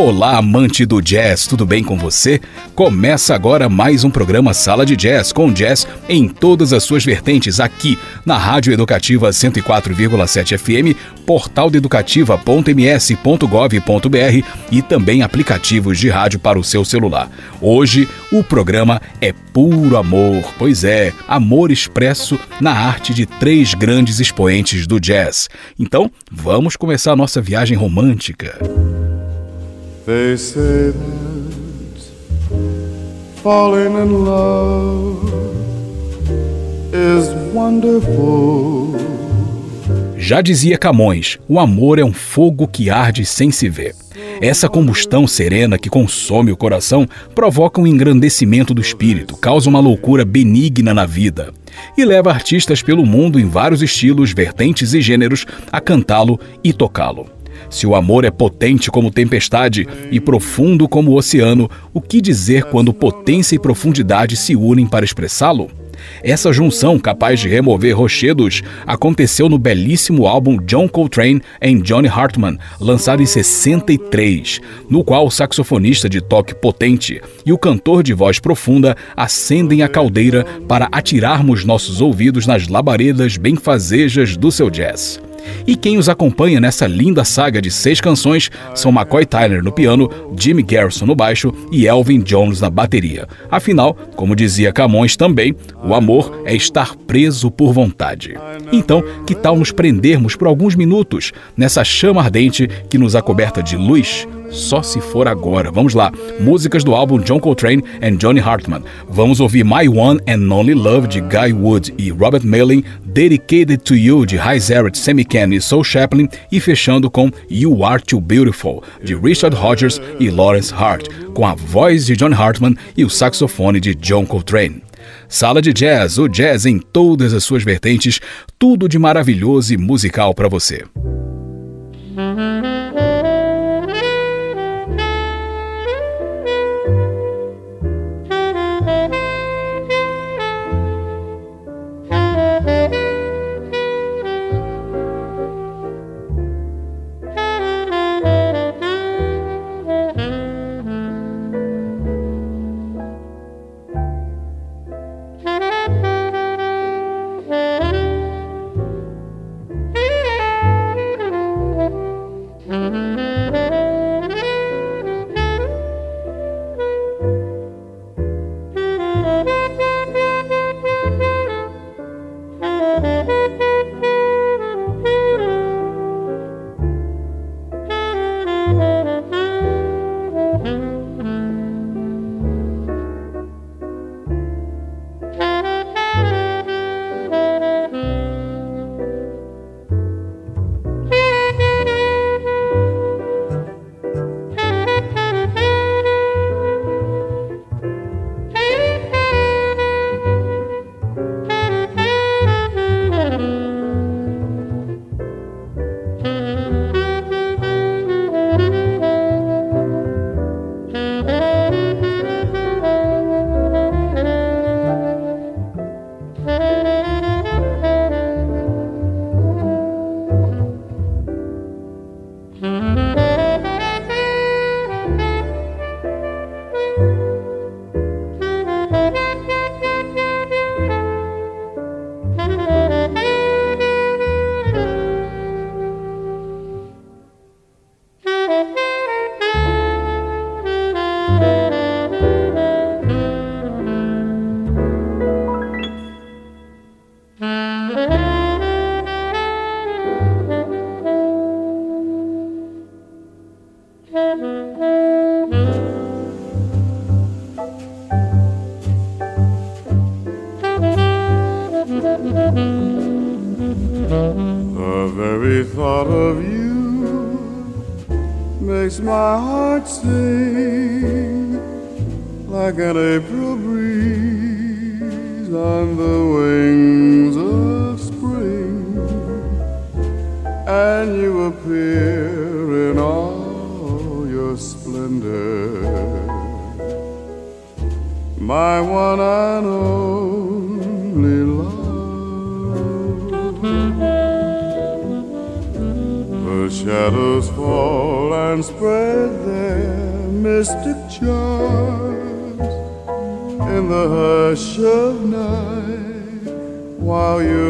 Olá, amante do jazz, tudo bem com você? Começa agora mais um programa Sala de Jazz, com jazz em todas as suas vertentes, aqui na Rádio Educativa 104,7 FM, portal e também aplicativos de rádio para o seu celular. Hoje, o programa é puro amor, pois é, amor expresso na arte de três grandes expoentes do jazz. Então, vamos começar a nossa viagem romântica. They say that falling in love is wonderful. Já dizia Camões: o amor é um fogo que arde sem se ver. Essa combustão serena que consome o coração provoca um engrandecimento do espírito, causa uma loucura benigna na vida e leva artistas pelo mundo em vários estilos, vertentes e gêneros a cantá-lo e tocá-lo. Se o amor é potente como tempestade e profundo como o oceano, o que dizer quando potência e profundidade se unem para expressá-lo? Essa junção, capaz de remover rochedos, aconteceu no belíssimo álbum John Coltrane em Johnny Hartman, lançado em 63, no qual o saxofonista de toque potente e o cantor de voz profunda acendem a caldeira para atirarmos nossos ouvidos nas labaredas benfazejas do seu jazz. E quem os acompanha nessa linda saga de seis canções são McCoy Tyler no piano, Jimmy Garrison no baixo e Elvin Jones na bateria. Afinal, como dizia Camões também, o amor é estar preso por vontade. Então, que tal nos prendermos por alguns minutos nessa chama ardente que nos acoberta de luz? Só se for agora. Vamos lá. Músicas do álbum John Coltrane and Johnny Hartman. Vamos ouvir My One and Only Love de Guy Wood e Robert Mailing, Dedicated to You de Sammy Ken e Soul Chaplin e fechando com You Are Too Beautiful de Richard Rodgers e Lawrence Hart, com a voz de John Hartman e o saxofone de John Coltrane. Sala de Jazz, o jazz em todas as suas vertentes, tudo de maravilhoso e musical para você.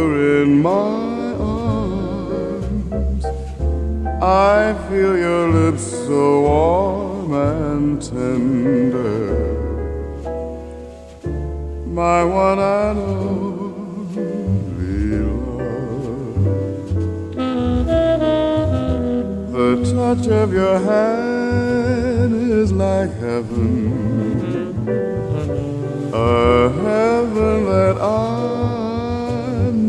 You're in my arms. I feel your lips so warm and tender, my one and only. love. The touch of your hand is like heaven, a heaven that I've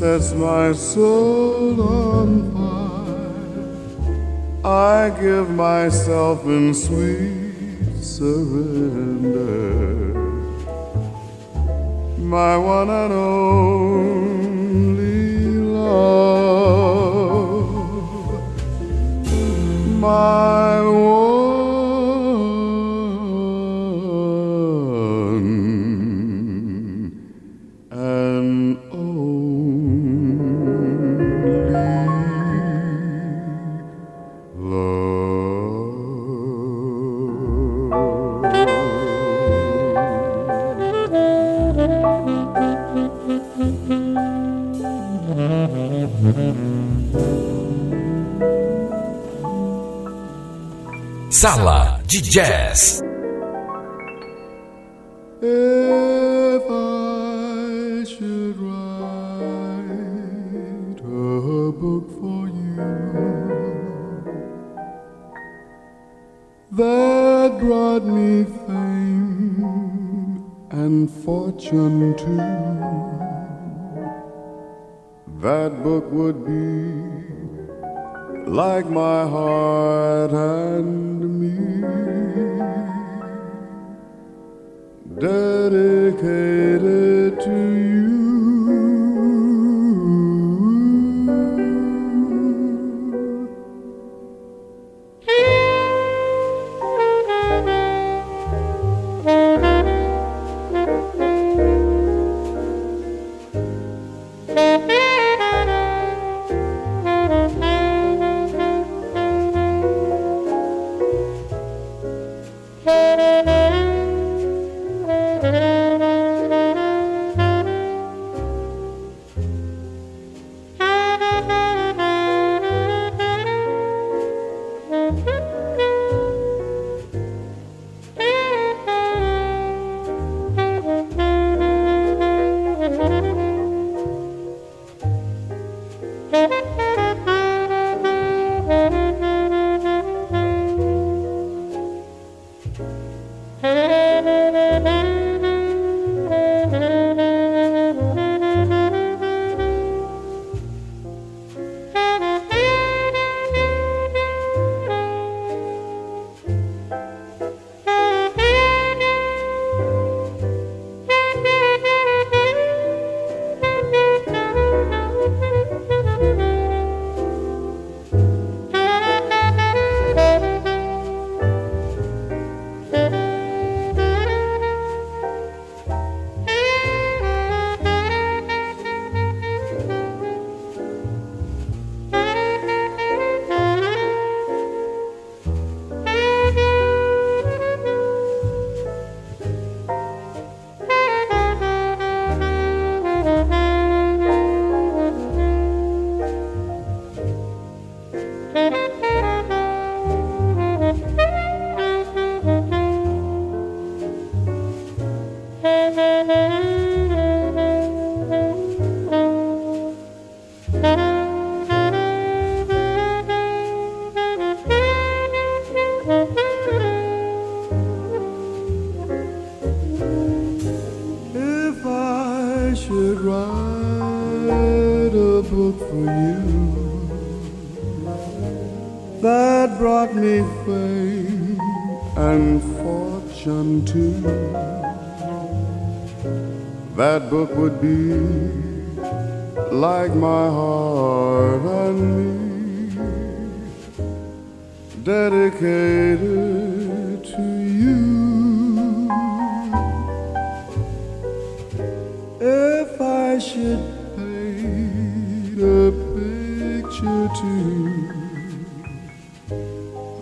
sets my soul on fire. I give myself in sweet surrender. My one and only love my one Sala de Jazz. If I should write a book for you that brought me fame and fortune too, that book would be like my heart and me, dedicated to you.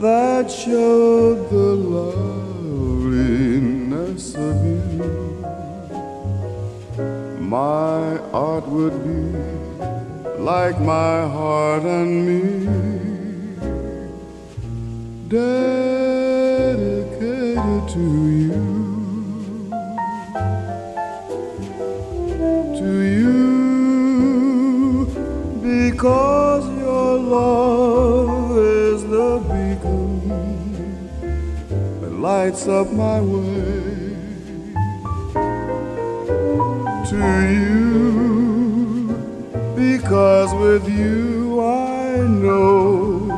That showed the loveliness of you, my art would be like my heart and me, dedicated to you. To you, because your love lights up my way. To you, because with you I know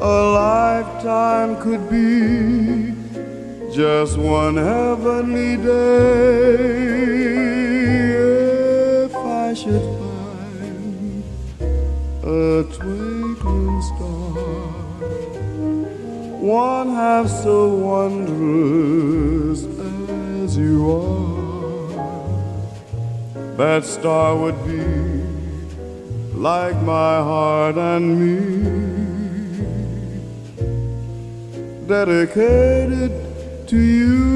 a lifetime could be just one heavenly day. Half so wondrous as you are, that star would be like my heart and me, dedicated to you.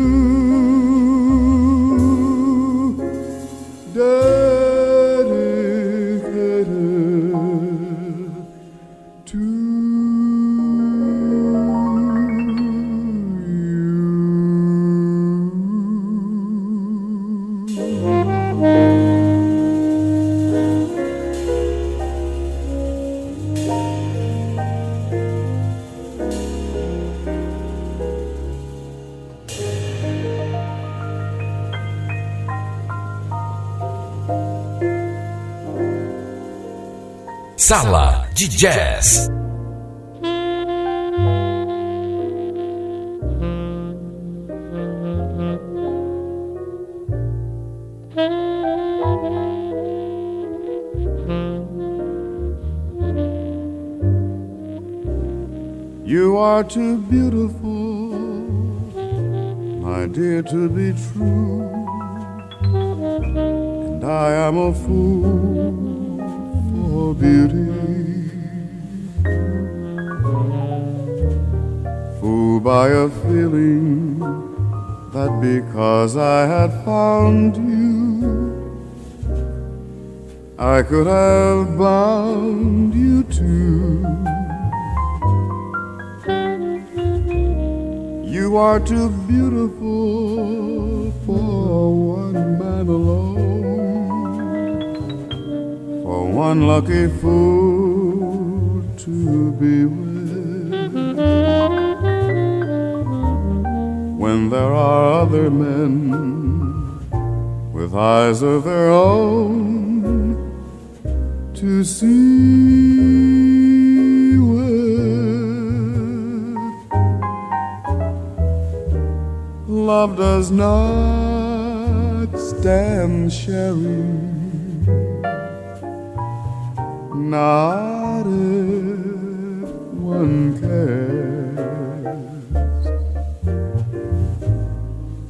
Sala de Jazz. You are too beautiful, my dear, to be true. And I am a fool beauty. Fooled by a feeling that because I had found you, I could have bound you too. You are too beautiful for one man alone, one lucky fool to be with. When there are other men with eyes of their own to see with. Love does not stand sharing, not if one cares.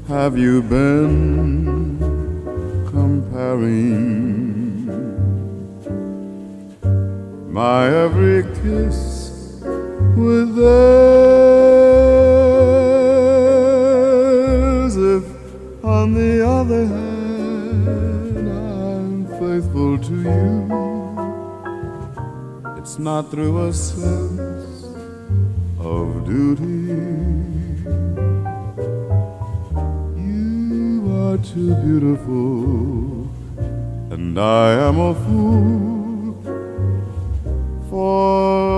Have you been comparing my every kiss with theirs? If, on the other hand, I'm faithful to you, it's not through a sense of duty. You are too beautiful, and I am a fool for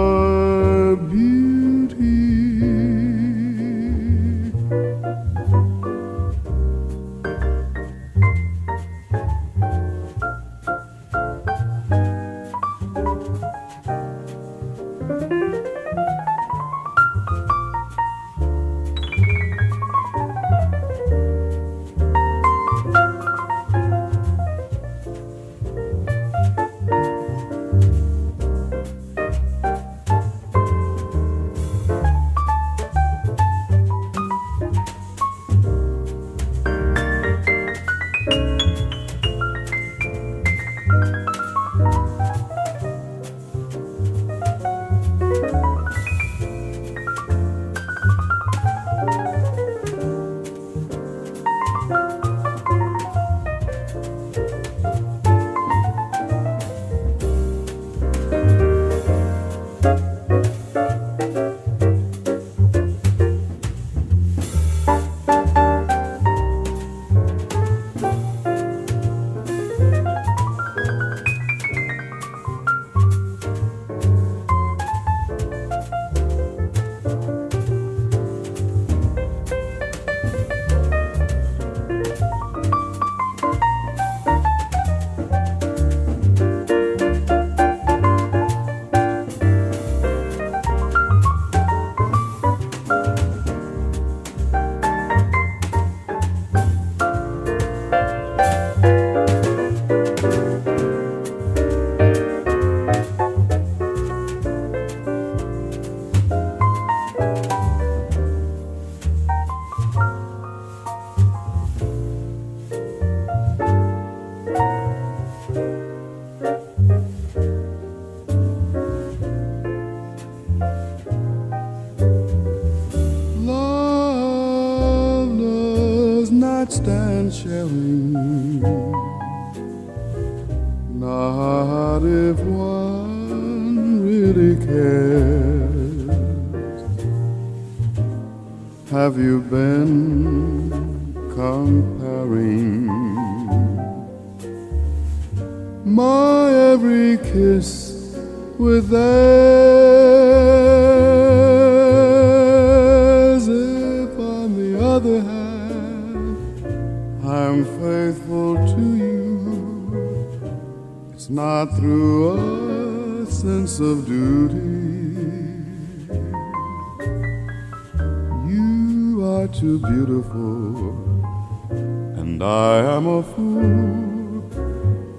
fool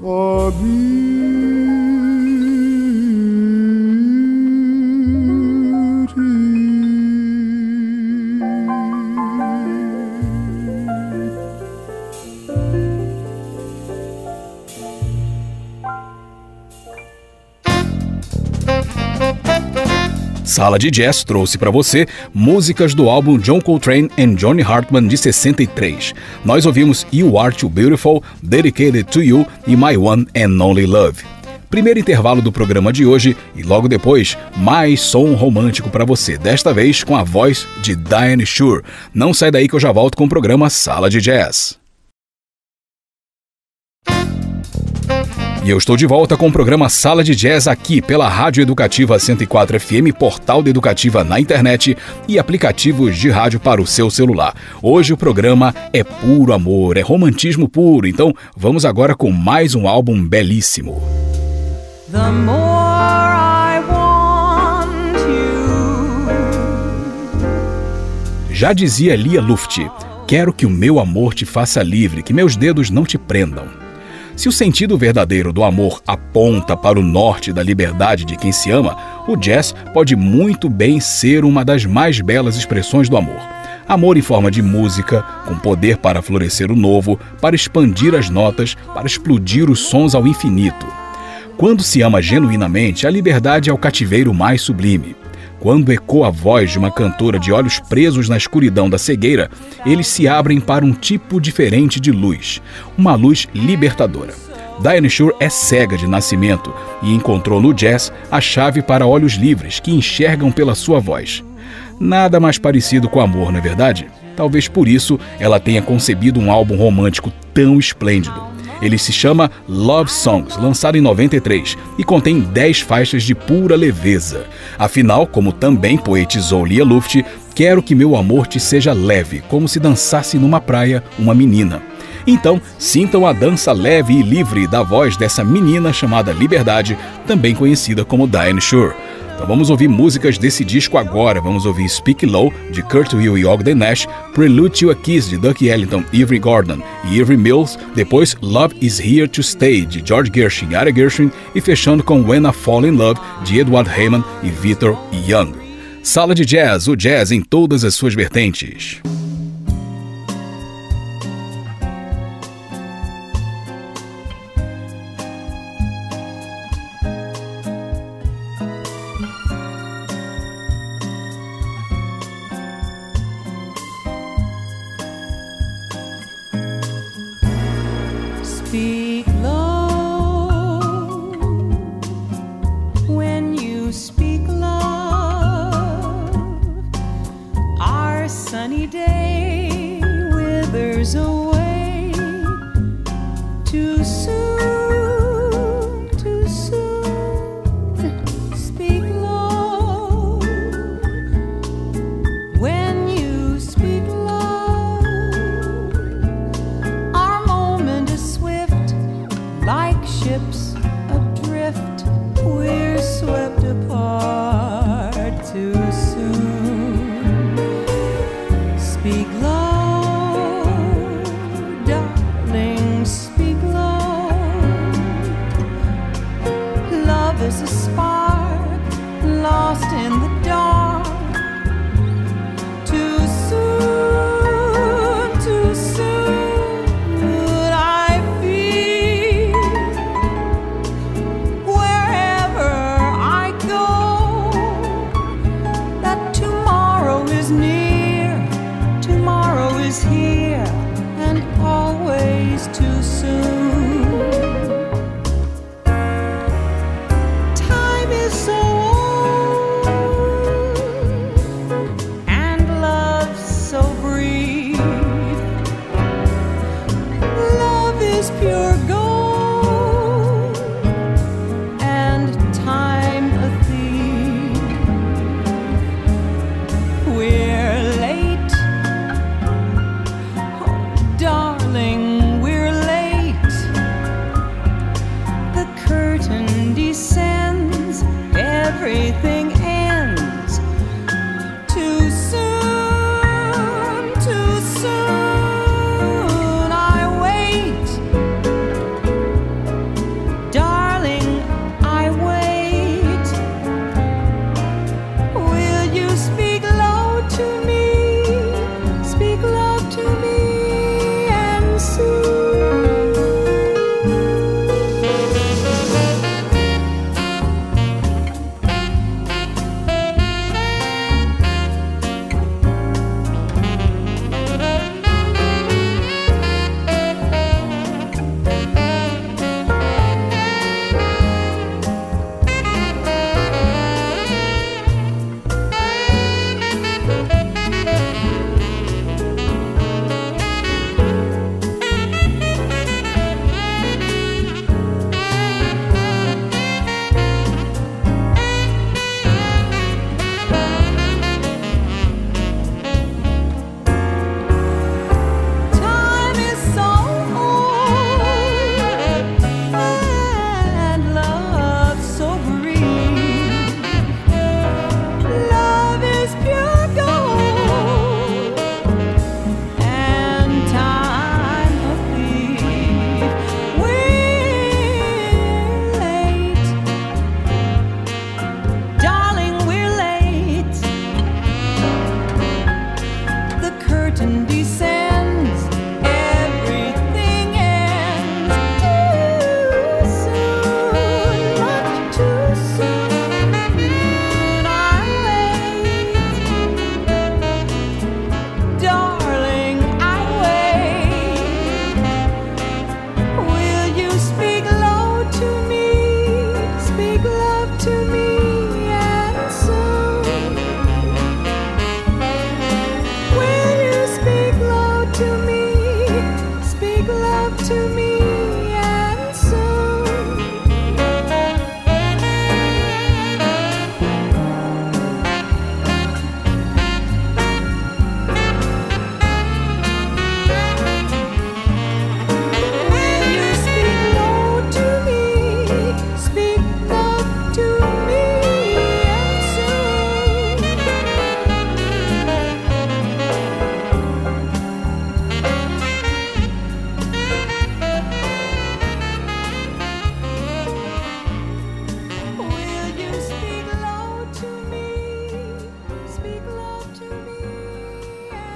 for beauty. Sala de Jazz trouxe para você músicas do álbum John Coltrane and Johnny Hartman de 63. Nós ouvimos You Are Too Beautiful, Dedicated to You e My One and Only Love. Primeiro intervalo do programa de hoje e logo depois mais som romântico para você, desta vez com a voz de Diane Shure. Não sai daí que eu já volto com o programa Sala de Jazz. E eu estou de volta com o programa Sala de Jazz aqui pela Rádio Educativa 104 FM, portal da Educativa na internet e aplicativos de rádio para o seu celular. Hoje o programa é puro amor, é romantismo puro, então vamos agora com mais um álbum belíssimo. The more I want you, Já dizia Lia Luft: Quero que o meu amor te faça livre, que meus dedos não te prendam. Se o sentido verdadeiro do amor aponta para o norte da liberdade de quem se ama, o jazz pode muito bem ser uma das mais belas expressões do amor. Amor em forma de música, com poder para florescer o novo, para expandir as notas, para explodir os sons ao infinito. Quando se ama genuinamente, a liberdade é o cativeiro mais sublime. Quando ecoa a voz de uma cantora de olhos presos na escuridão da cegueira, eles se abrem para um tipo diferente de luz, uma luz libertadora. Diane Shore é cega de nascimento e encontrou no jazz a chave para olhos livres que enxergam pela sua voz. Nada mais parecido com amor, não é verdade? Talvez por isso ela tenha concebido um álbum romântico tão esplêndido. Ele se chama Love Songs, lançado em 93, e contém 10 faixas de pura leveza. Afinal, como também poetizou Lia Luft, quero que meu amor te seja leve, como se dançasse numa praia uma menina. Então, sintam a dança leve e livre da voz dessa menina chamada Liberdade, também conhecida como Diane Shore. Então vamos ouvir músicas desse disco agora. Vamos ouvir Speak Low, de Kurt Will e Ogden Nash, Prelude to a Kiss, de Ducky Ellington Avery Gordon, e Avery Mills, depois Love Is Here to Stay, de George Gershwin e Ara Gershwin, e fechando com When I Fall in Love, de Edward Heyman e Victor Young. Sala de Jazz, o jazz em todas as suas vertentes.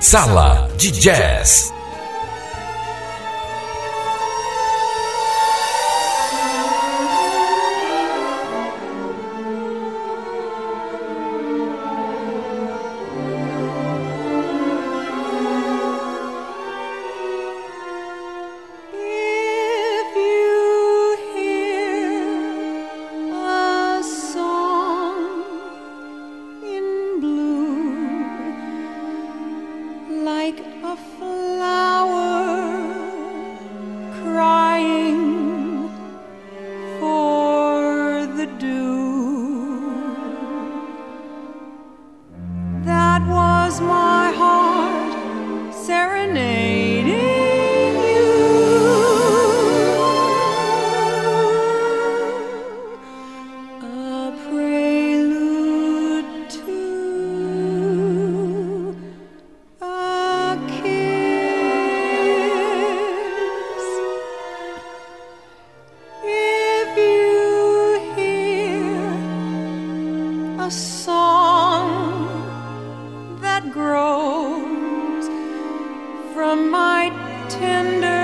Sala de Jazz. That grows from my tender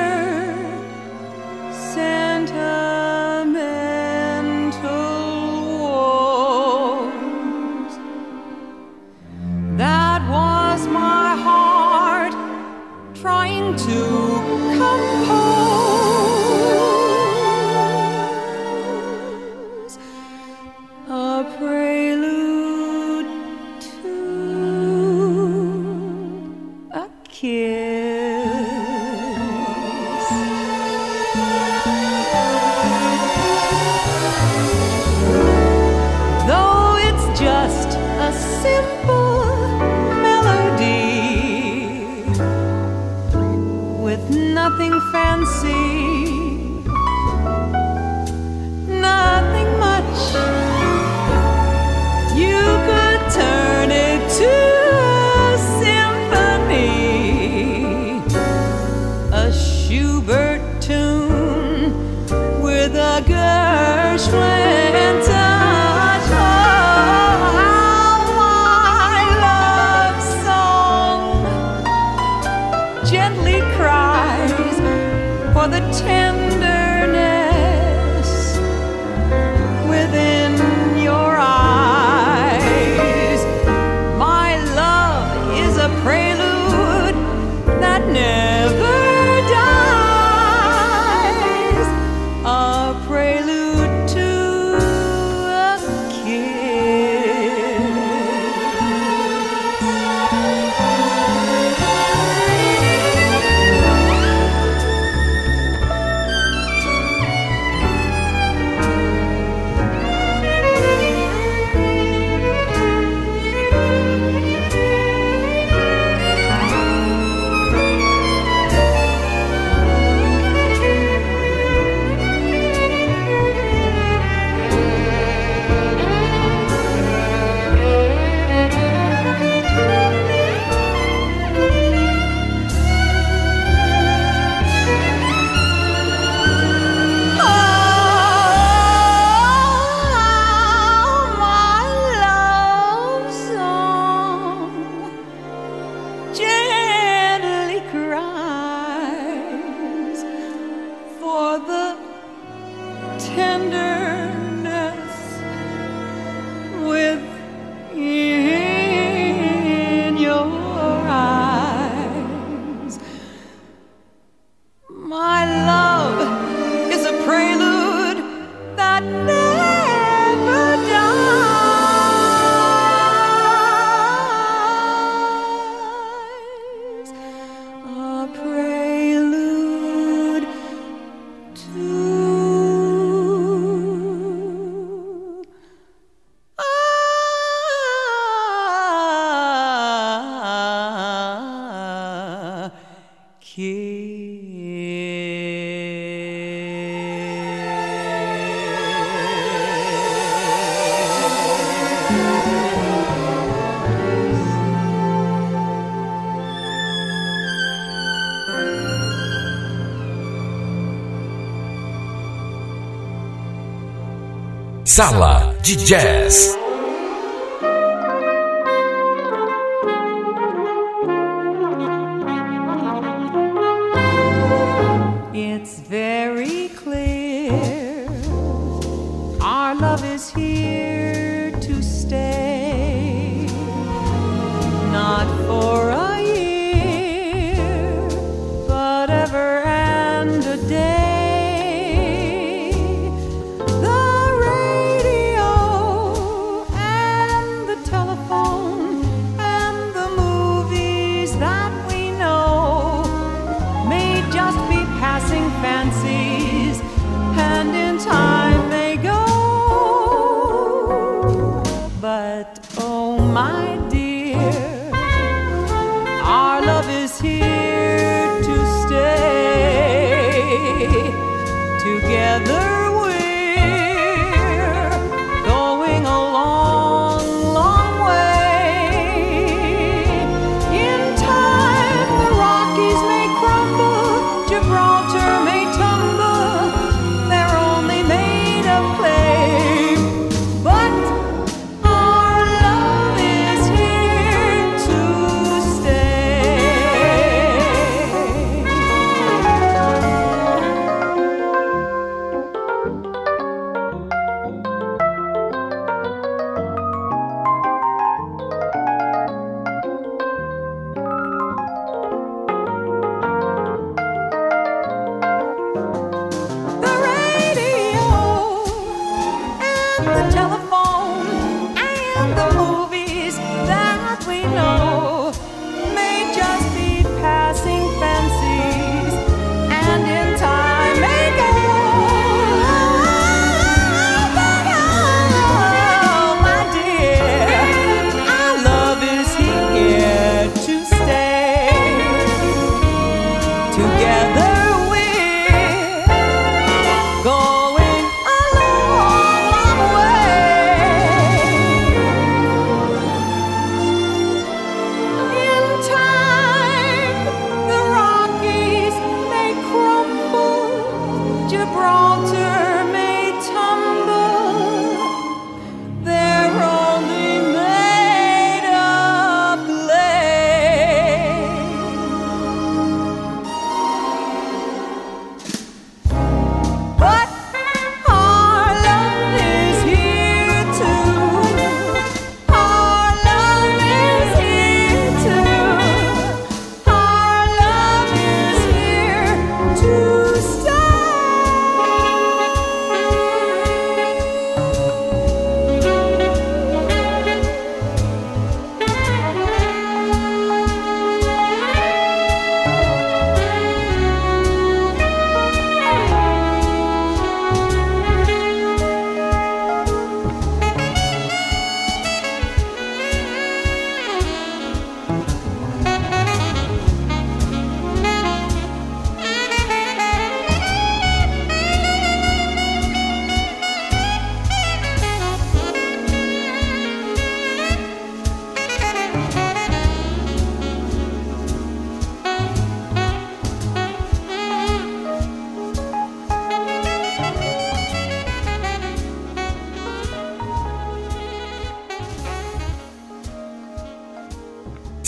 Sala de Jazz.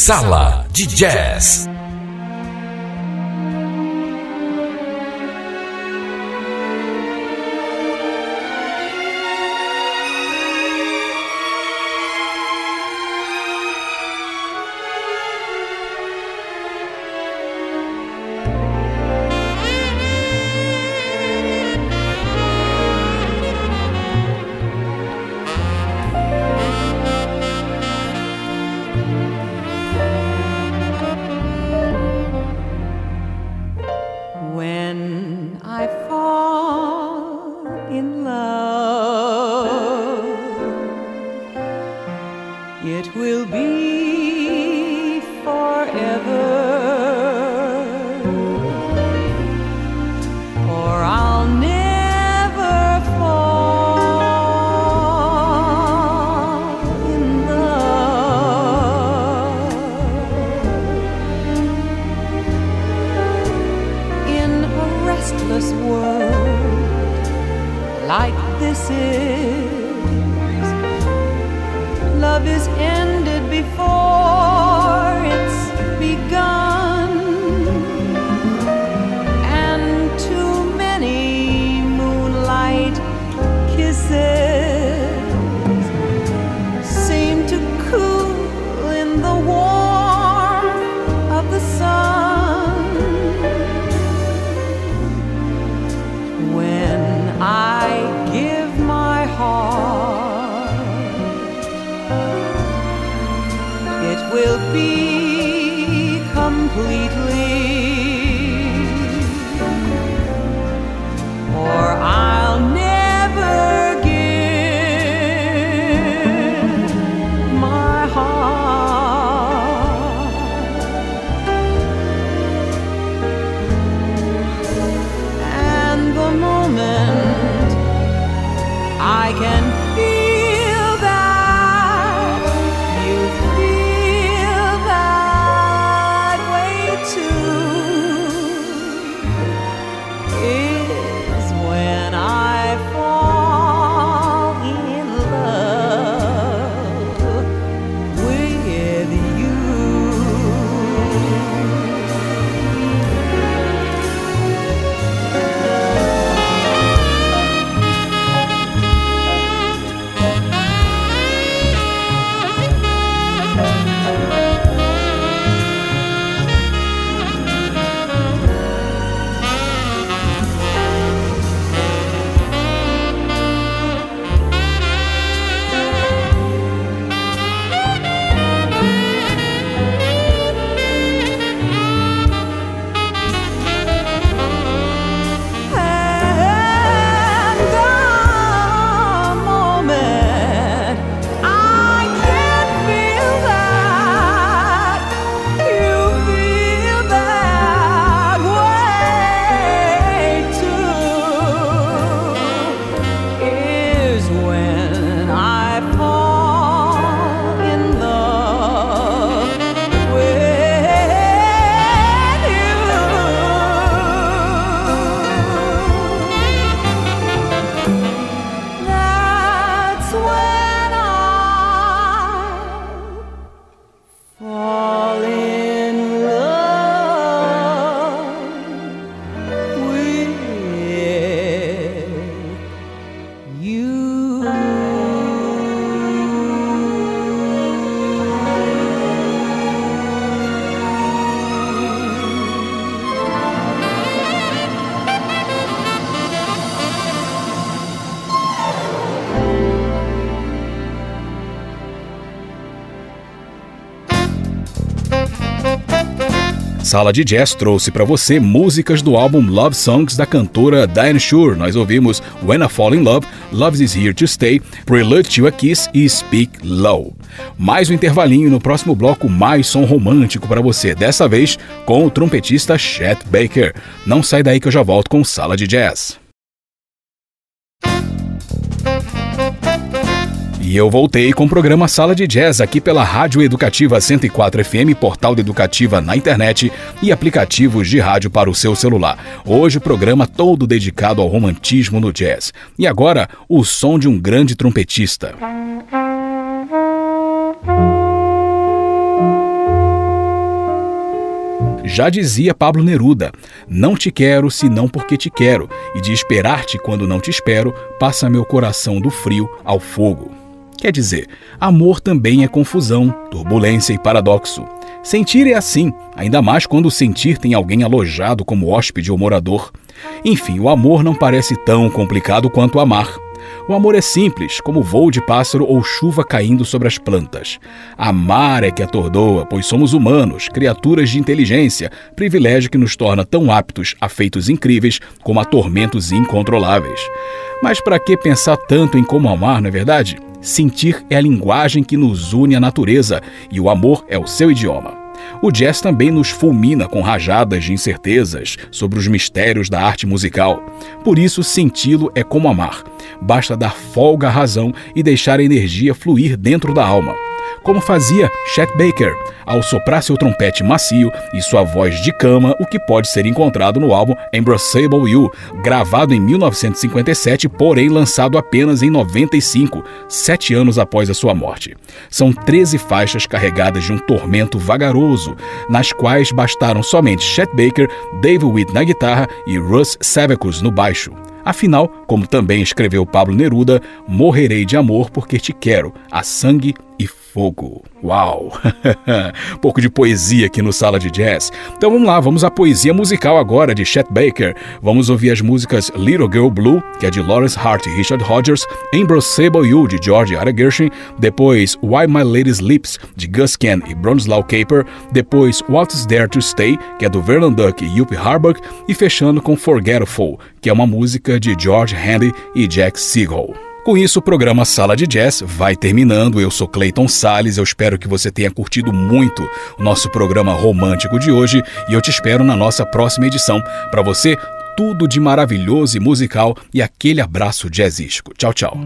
Sala de Jazz. Sala de Jazz trouxe para você músicas do álbum Love Songs da cantora Diane Shure. Nós ouvimos When I Fall in Love, Love Is Here to Stay, Prelude to a Kiss e Speak Low. Mais um intervalinho no próximo bloco, mais som romântico para você, dessa vez com o trompetista Chet Baker. Não sai daí que eu já volto com Sala de Jazz. E eu voltei com o programa Sala de Jazz aqui pela Rádio Educativa 104 FM, portal da Educativa na internet e aplicativos de rádio para o seu celular. Hoje o programa todo dedicado ao romantismo no jazz. E agora, o som de um grande trompetista. Já dizia Pablo Neruda: Não te quero senão porque te quero, e de esperar-te quando não te espero, passa meu coração do frio ao fogo. Quer dizer, amor também é confusão, turbulência e paradoxo. Sentir é assim, ainda mais quando sentir tem alguém alojado como hóspede ou morador. Enfim, o amor não parece tão complicado quanto amar. O amor é simples, como voo de pássaro ou chuva caindo sobre as plantas. Amar é que atordoa, pois somos humanos, criaturas de inteligência, privilégio que nos torna tão aptos a feitos incríveis como a tormentos incontroláveis. Mas para que pensar tanto em como amar, não é verdade? Sentir é a linguagem que nos une à natureza e o amor é o seu idioma. O jazz também nos fulmina com rajadas de incertezas sobre os mistérios da arte musical. Por isso, senti-lo é como amar. Basta dar folga à razão e deixar a energia fluir dentro da alma. Como fazia Chet Baker, ao soprar seu trompete macio e sua voz de cama, o que pode ser encontrado no álbum Embraceable You, gravado em 1957, porém lançado apenas em 95, sete anos após a sua morte. São 13 faixas carregadas de um tormento vagaroso, nas quais bastaram somente Chet Baker, Dave Witt na guitarra e Russ Savicus no baixo. Afinal, como também escreveu Pablo Neruda, morrerei de amor porque te quero, a sangue e fogo. Uau! pouco de poesia aqui no Sala de Jazz. Então vamos lá, vamos à poesia musical agora de Chet Baker. Vamos ouvir as músicas Little Girl Blue, que é de Lawrence Hart e Richard Rogers, Embraceable You, de George Ara Gershwin, depois Why My Lady's Lips, de Gus Ken e Bronislaw Caper, depois What's There to Stay, que é do Vernon Duck e Yuppie Harburg, e fechando com Forgetful, que é uma música de George Handy e Jack Siegel. Com isso, o programa Sala de Jazz vai terminando. Eu sou Clayton Sales. Eu espero que você tenha curtido muito o nosso programa romântico de hoje e eu te espero na nossa próxima edição. Para você, tudo de maravilhoso e musical e aquele abraço jazzístico. Tchau, tchau.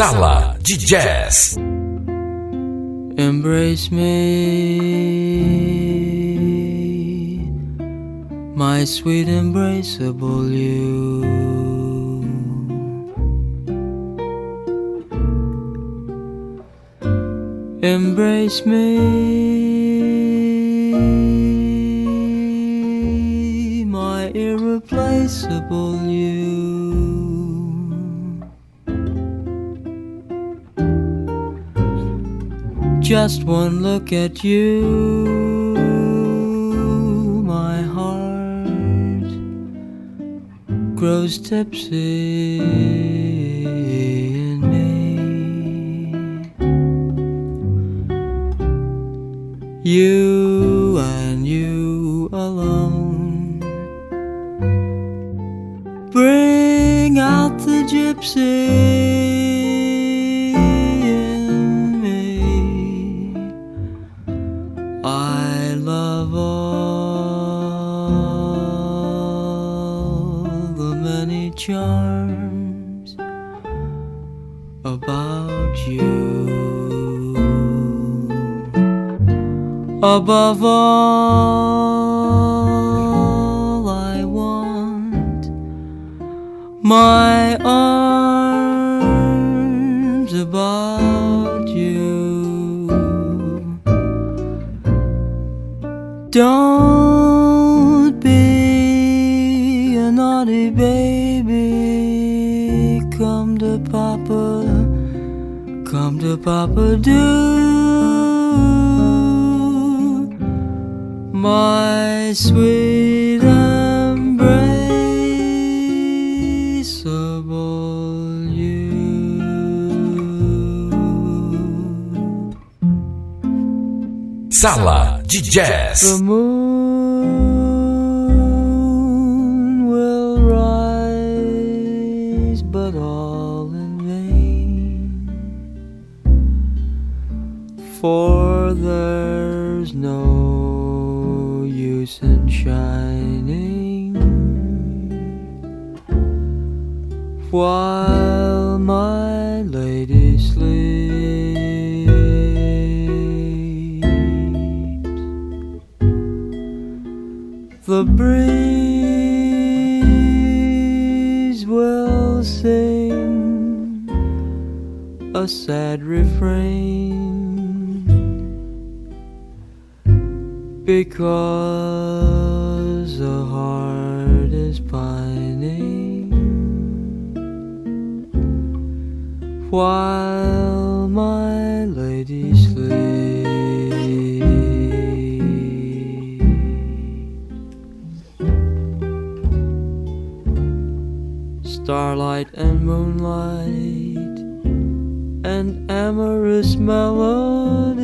Sala de Jazz. Embrace me, my sweet embraceable you. Embrace me, Just one look at you, my heart grows tipsy in me. You and you alone bring out the gypsy. Above all, I want my arms about you. Don't be a naughty baby. Come to Papa, come to Papa, do. My sweet embraceable you. Sala de Jazz. The moon will rise, but all in vain. For there's no use in shining while my lady sleeps. The breeze will sing a sad refrain because the heart is pining while my lady sleeps. starlight and moonlight and amorous melody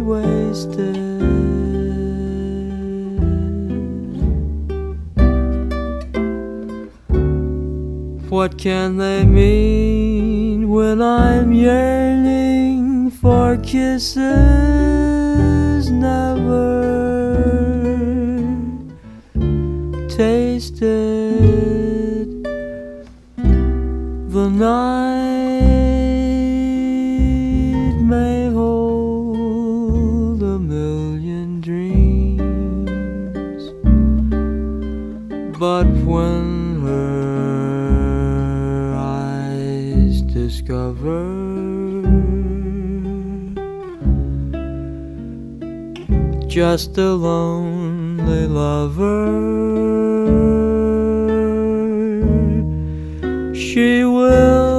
wasted. What can they mean when I'm yearning for kisses never tasted? The night may hold a million dreams, but when discover just a lonely lover. She will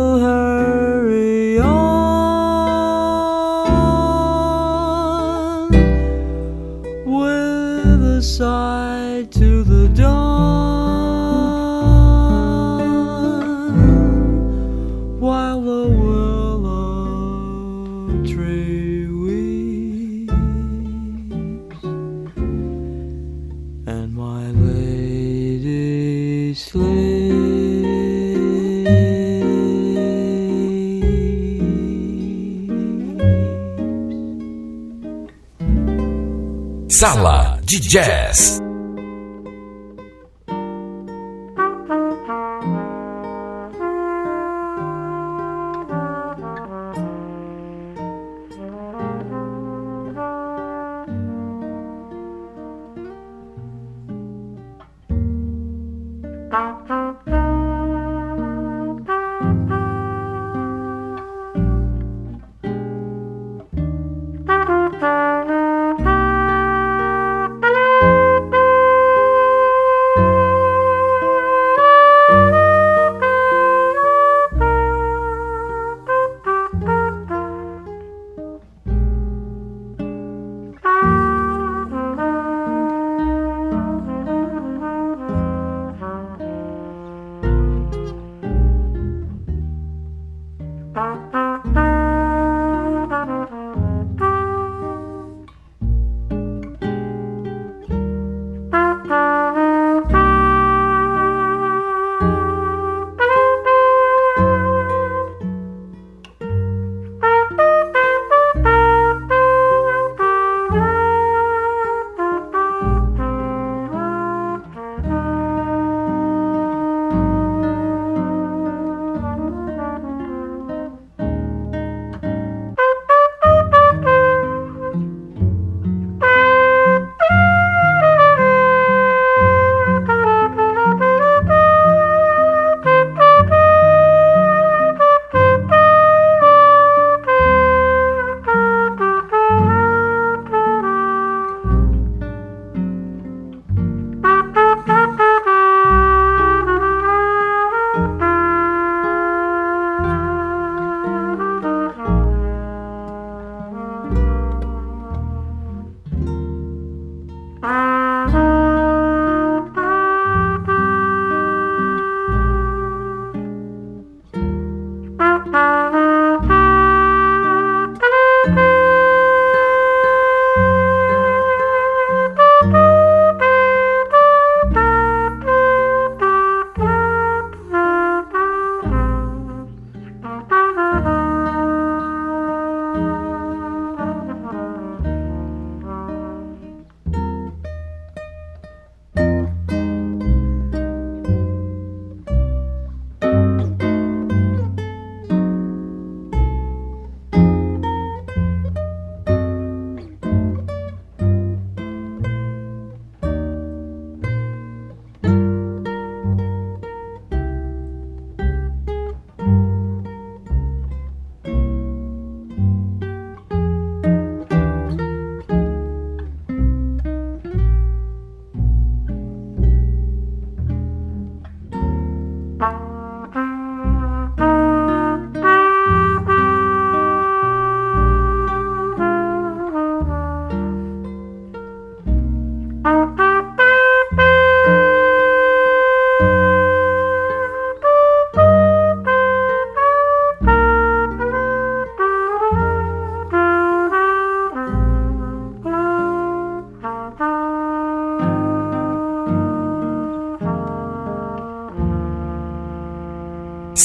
Sala de Jazz.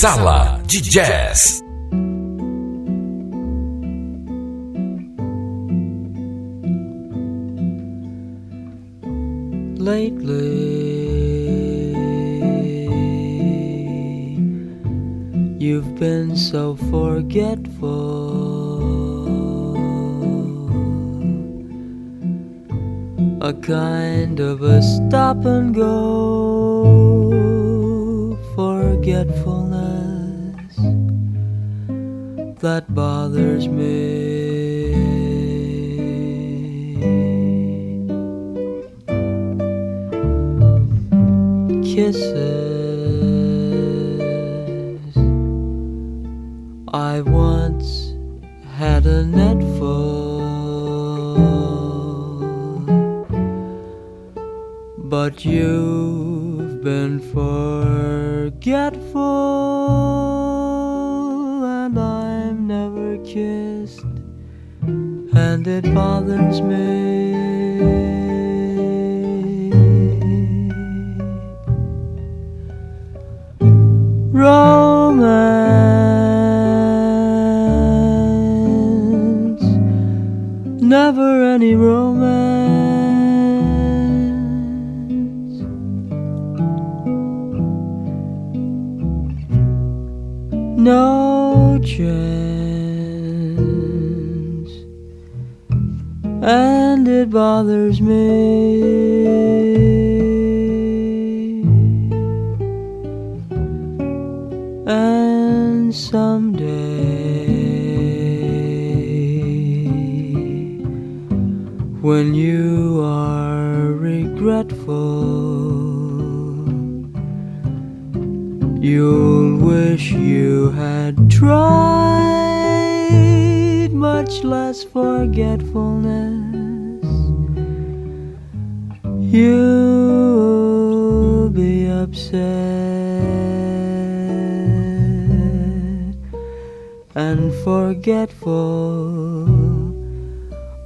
Sala de Jazz. Lately, you've been so forgetful. A kind of a stop and go but you've been forgetful, and I'm never kissed, and it bothers me. Romance, never any romance. Bothers me. And someday, when you are regretful, you'll wish you had tried much less forgetfulness. You'll be upset and forgetful.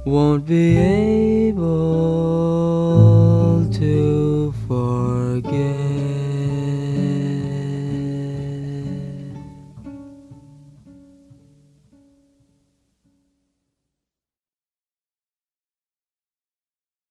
Won't be able